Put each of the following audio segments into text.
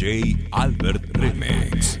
DJ Albert Remix.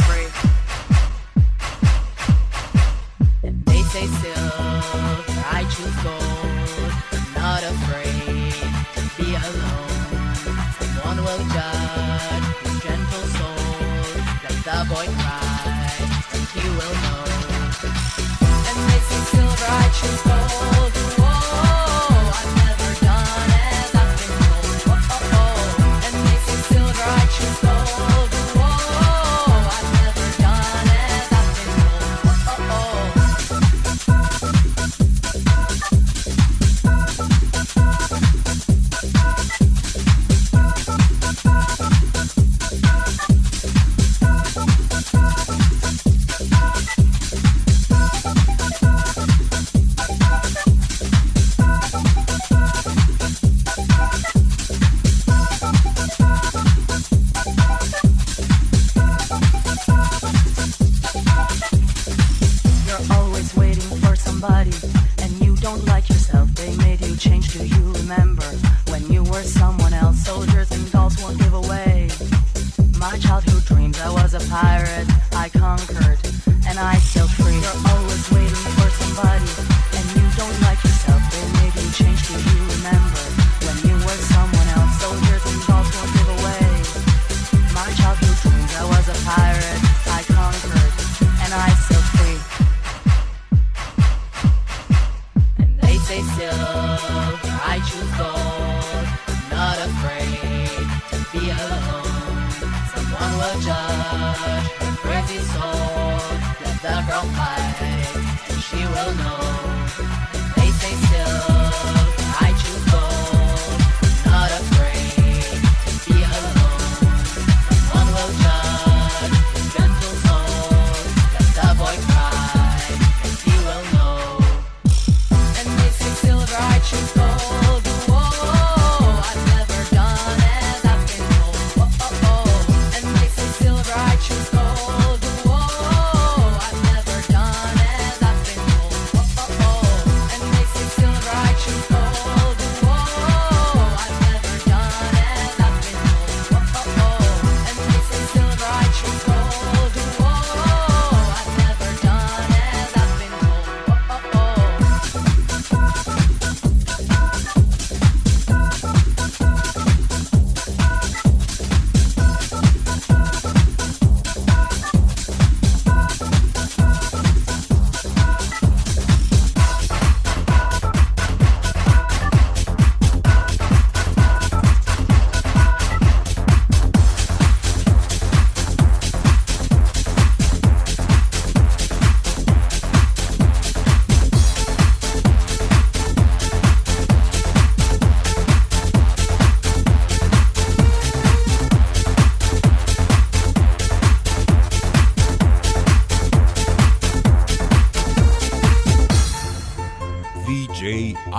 say silver, I choose gold. not afraid to be alone. Someone will judge his gentle soul. Let the boy cry, and he will know. And they say silver, I choose gold.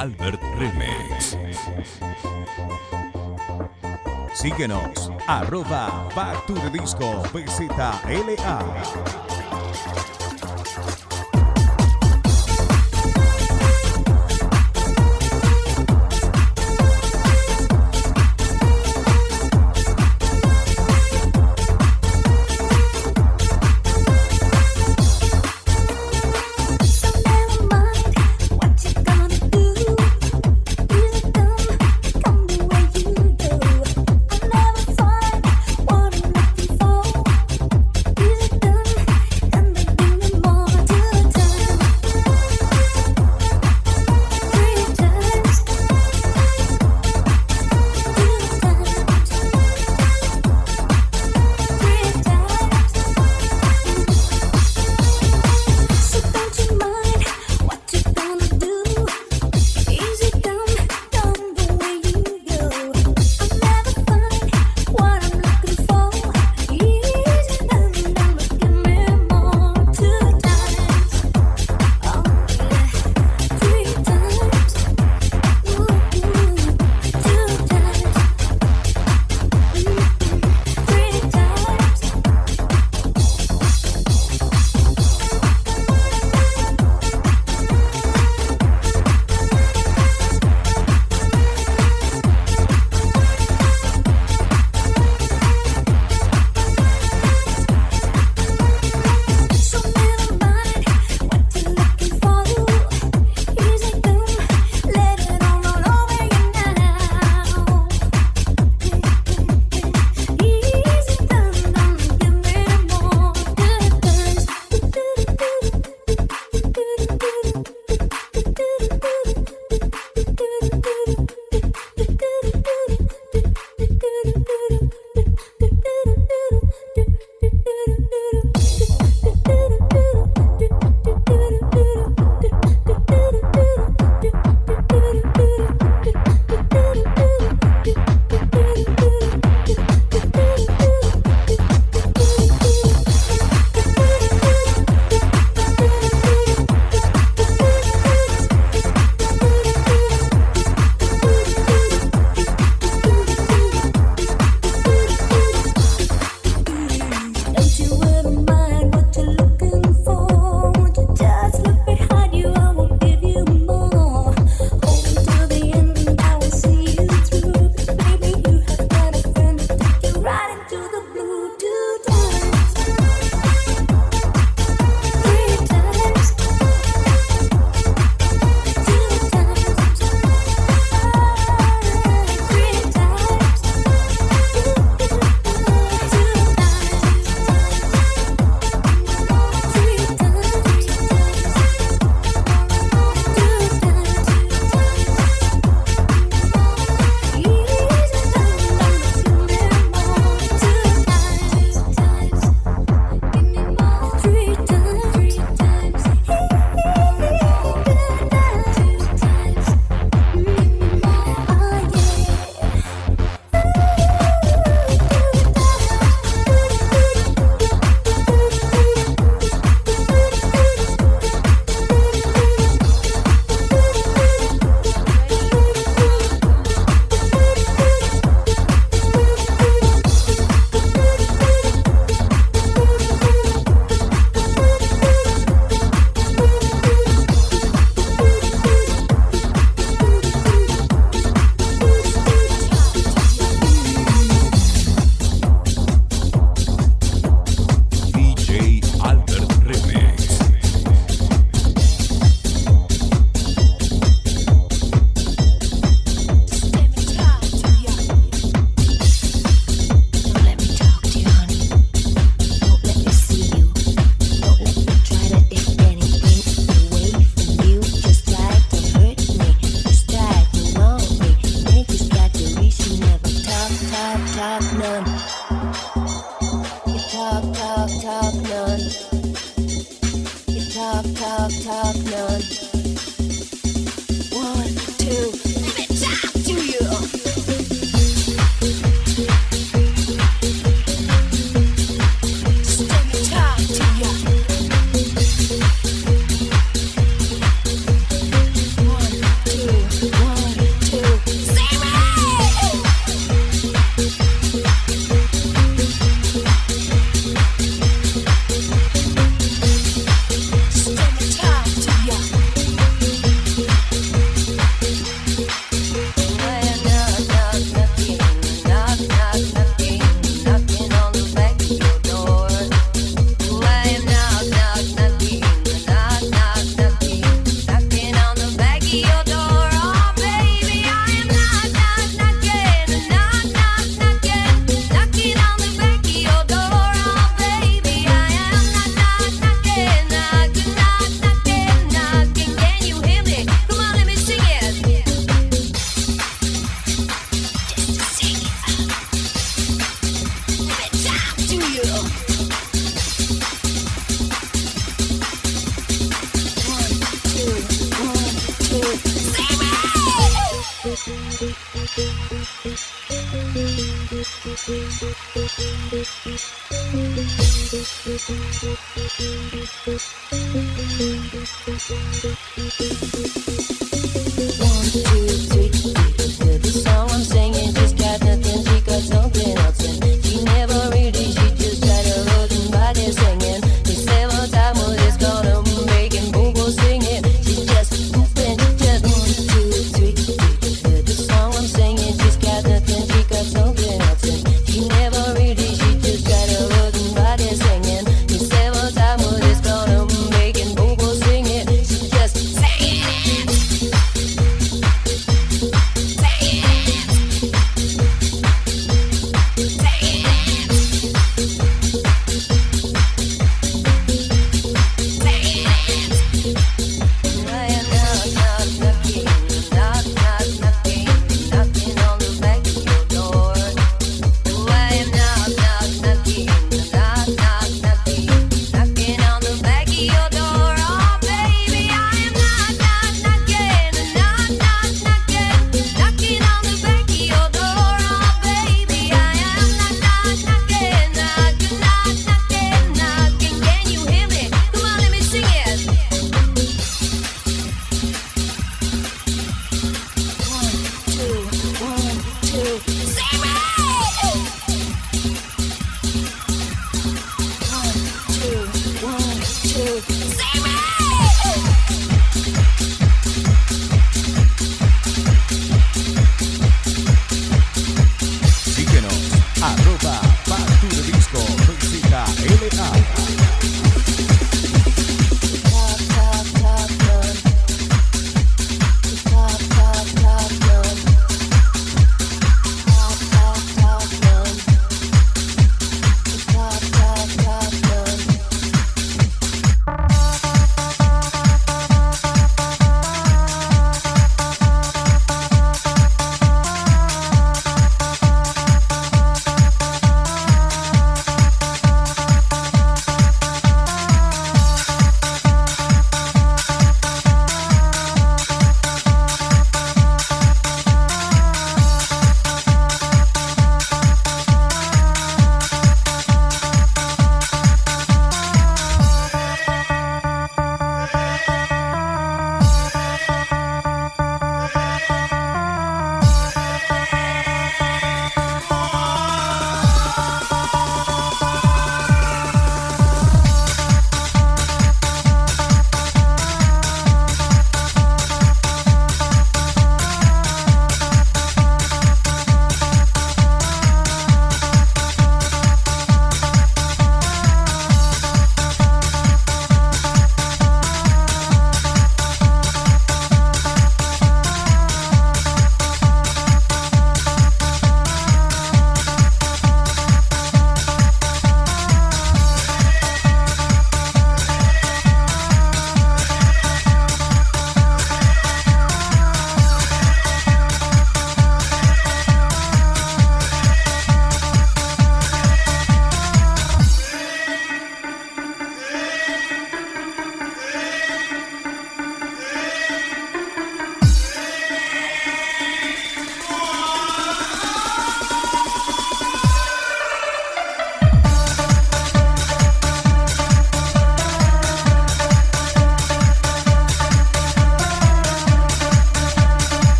Albert Remix. Síguenos, arroba Back to the Disco BZLA.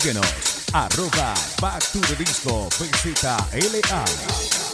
Síguenos, arroba Back to the Disco PZLA.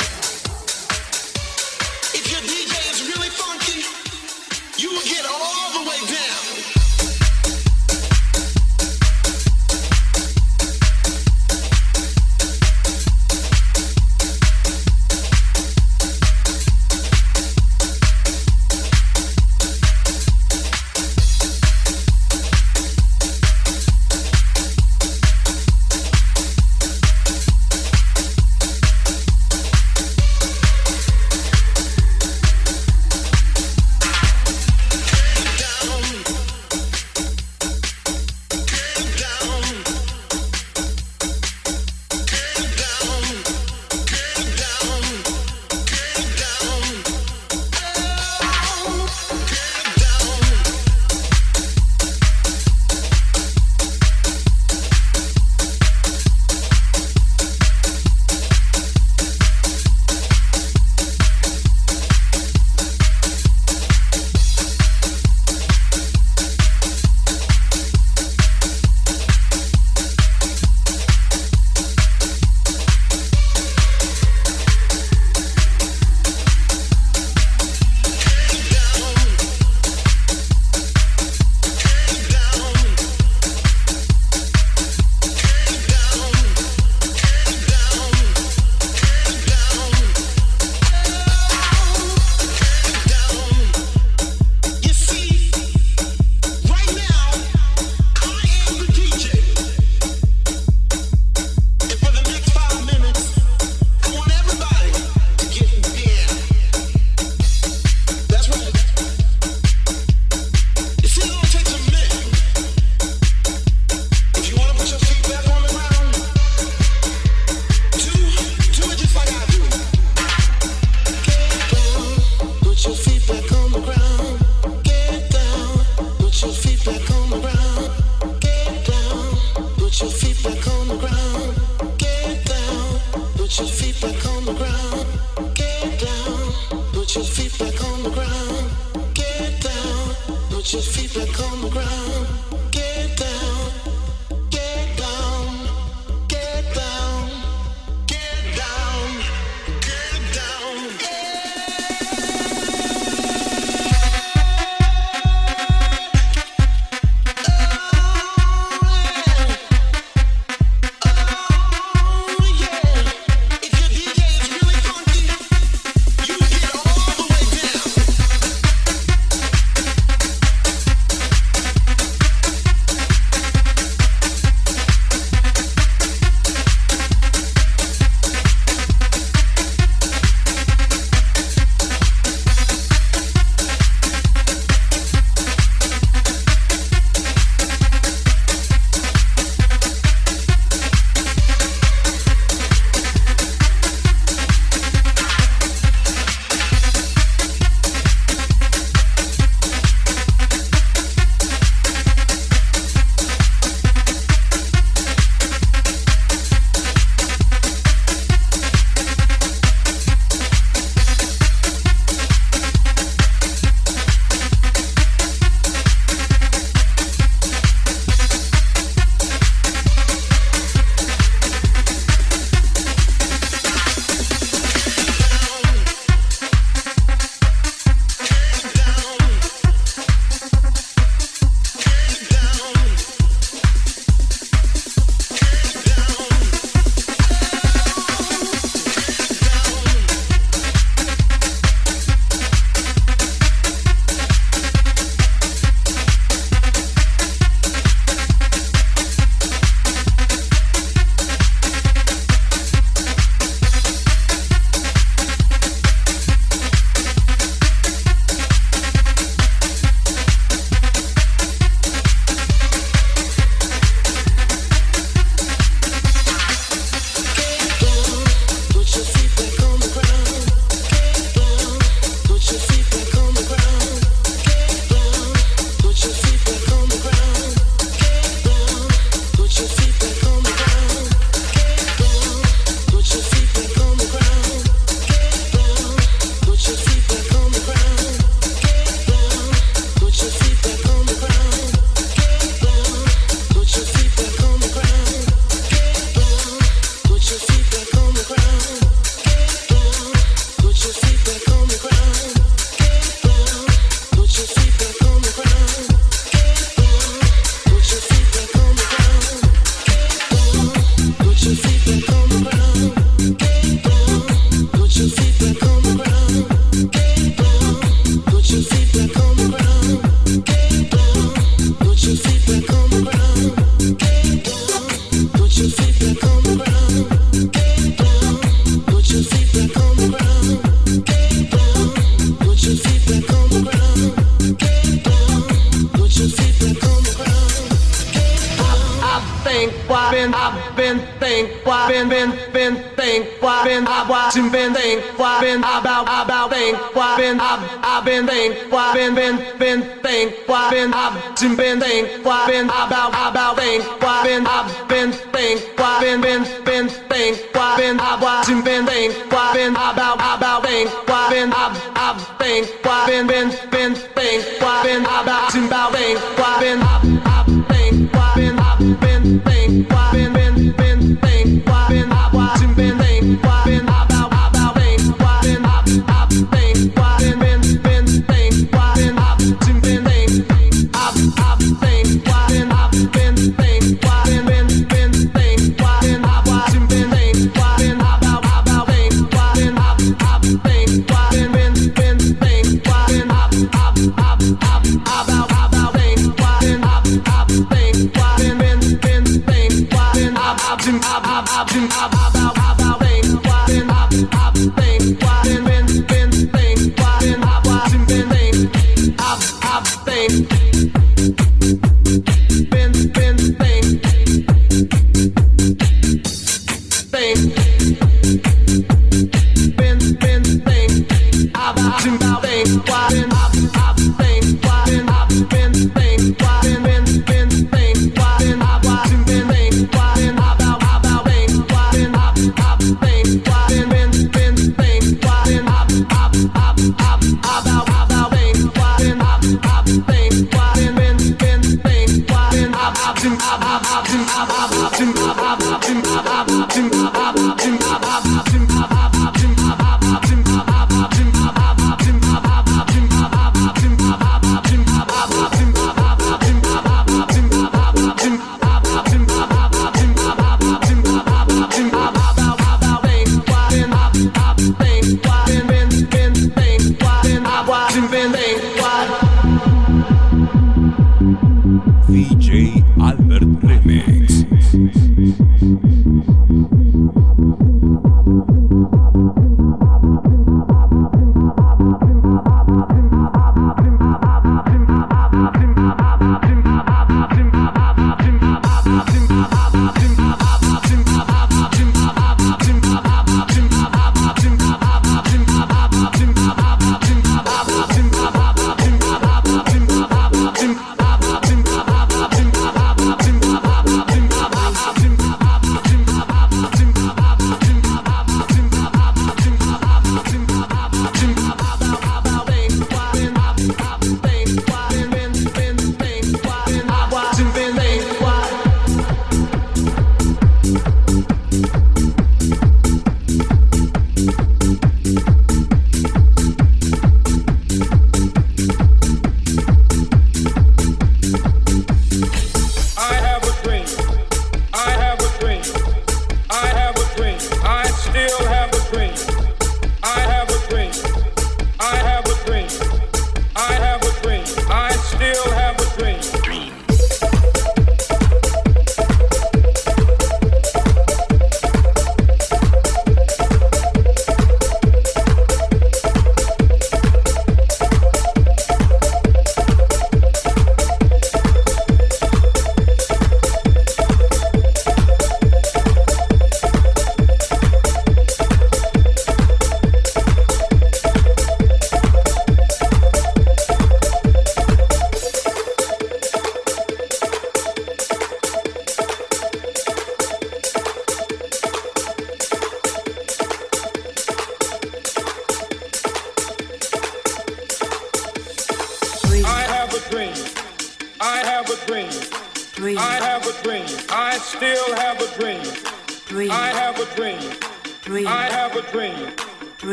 been I was inventing what been about about thing what been I I've been thing what been been been thing what been I've been thing what been about about thing what been I've been thing what been been been thing what been I was inventing what been about about thing what been I I've thing what been been been thing what been about about thing what been I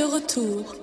de retour.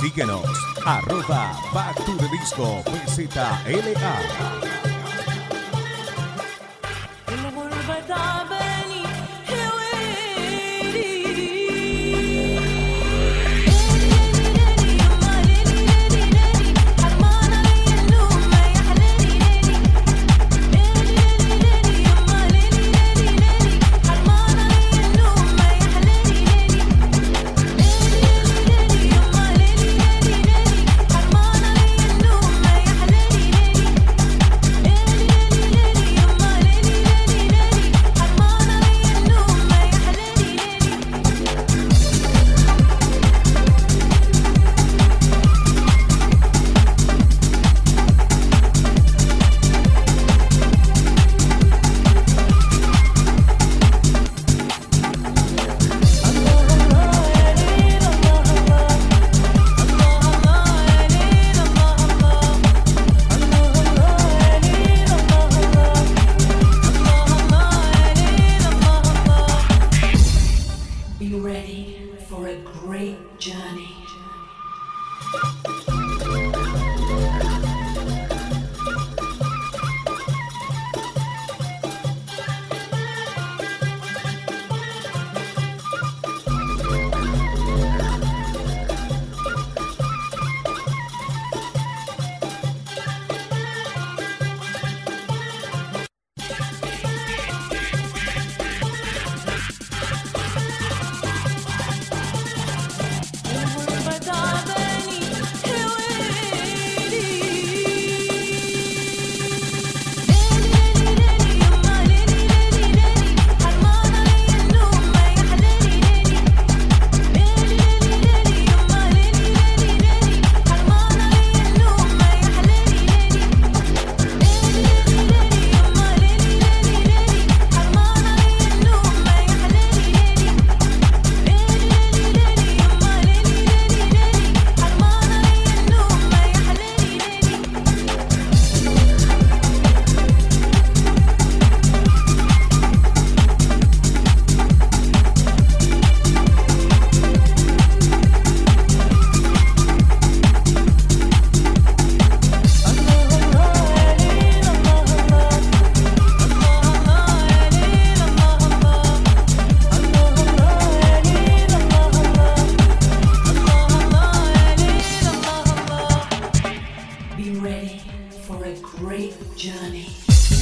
Síguenos, arroba Back to the Disco PZLA. For a great journey.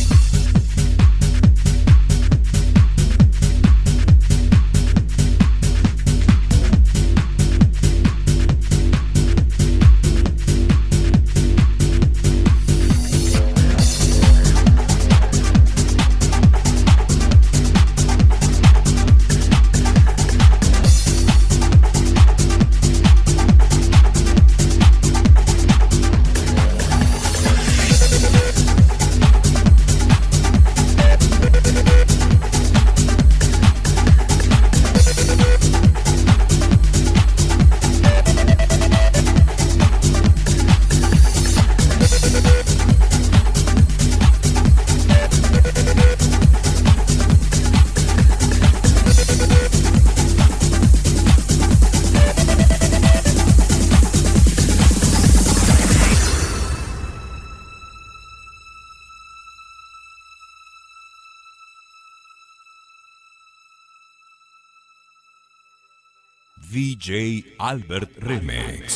Albert Remix.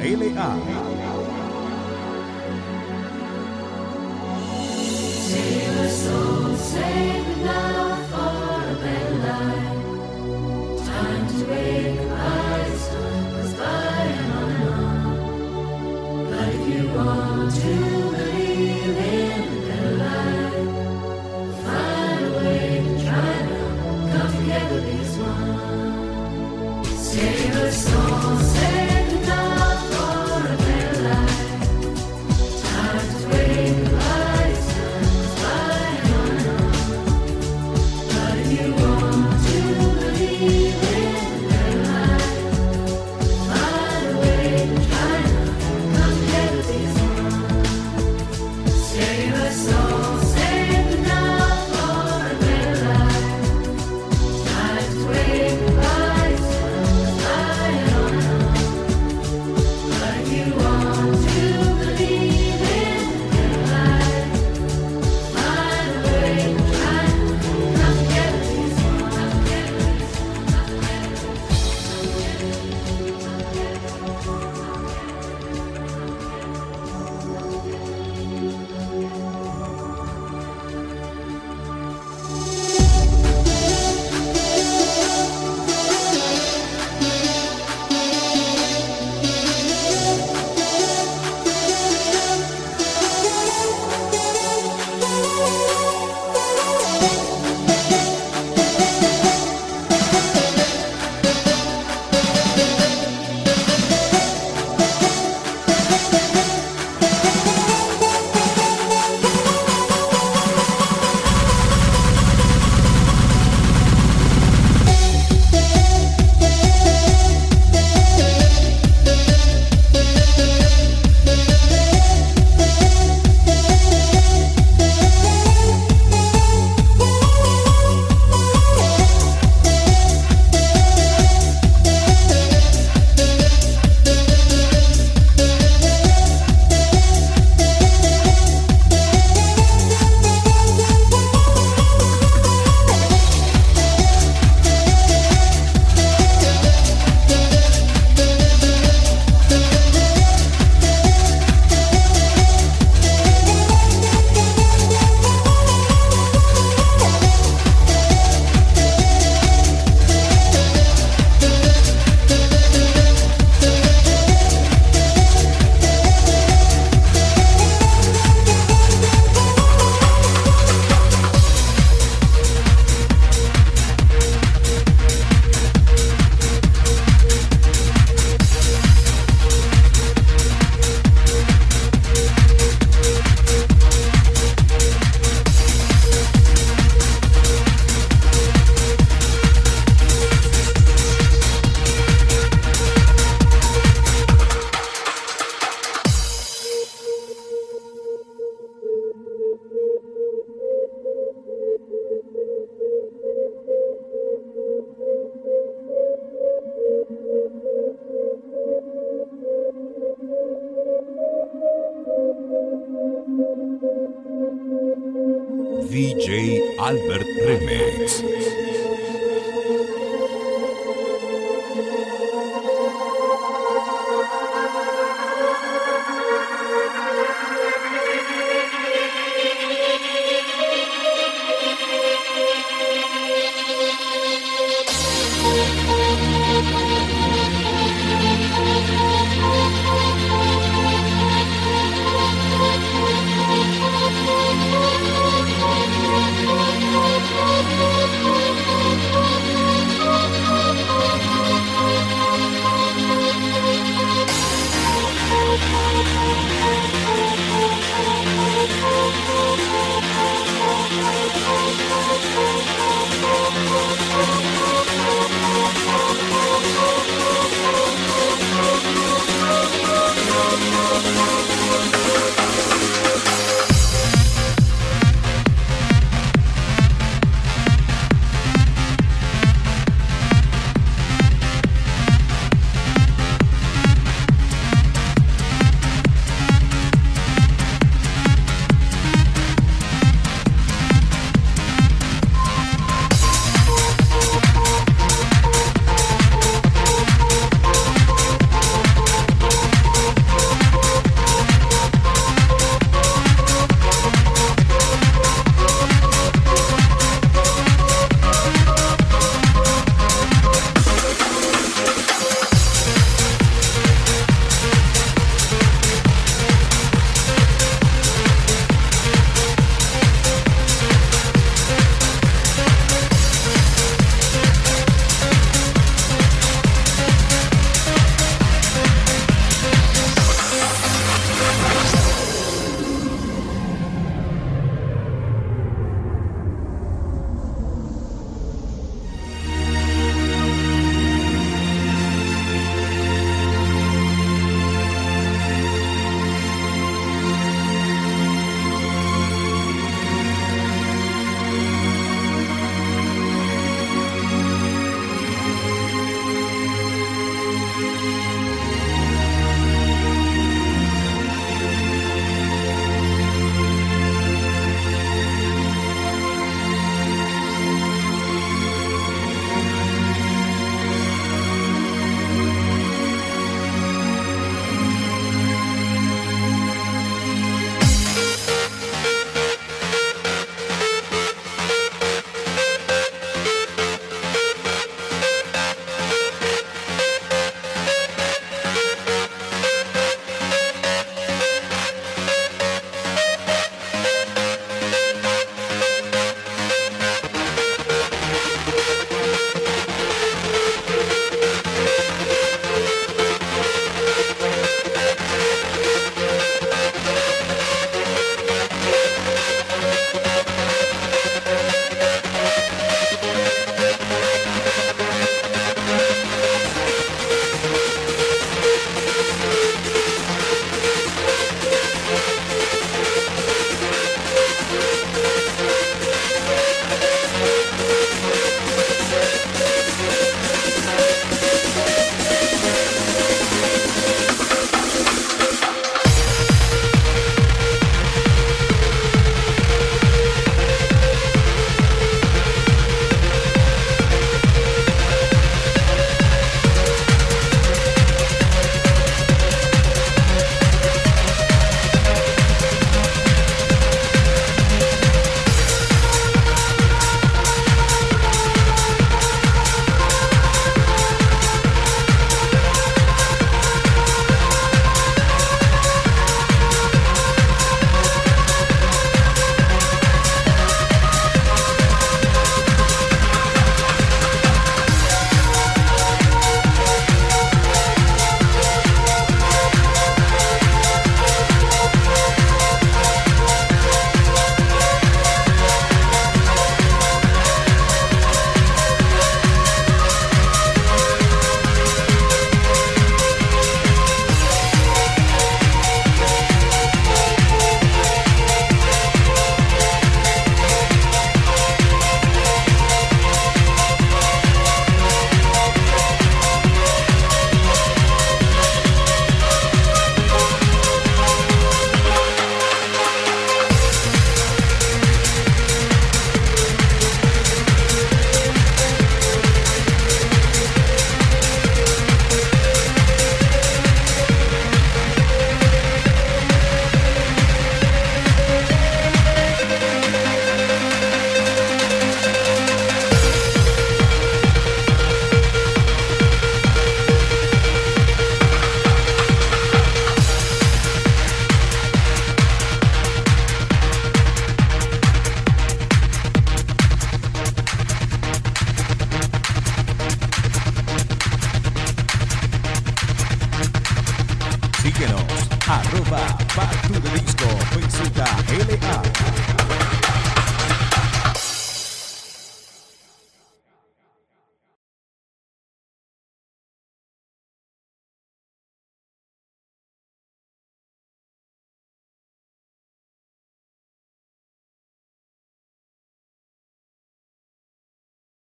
A la.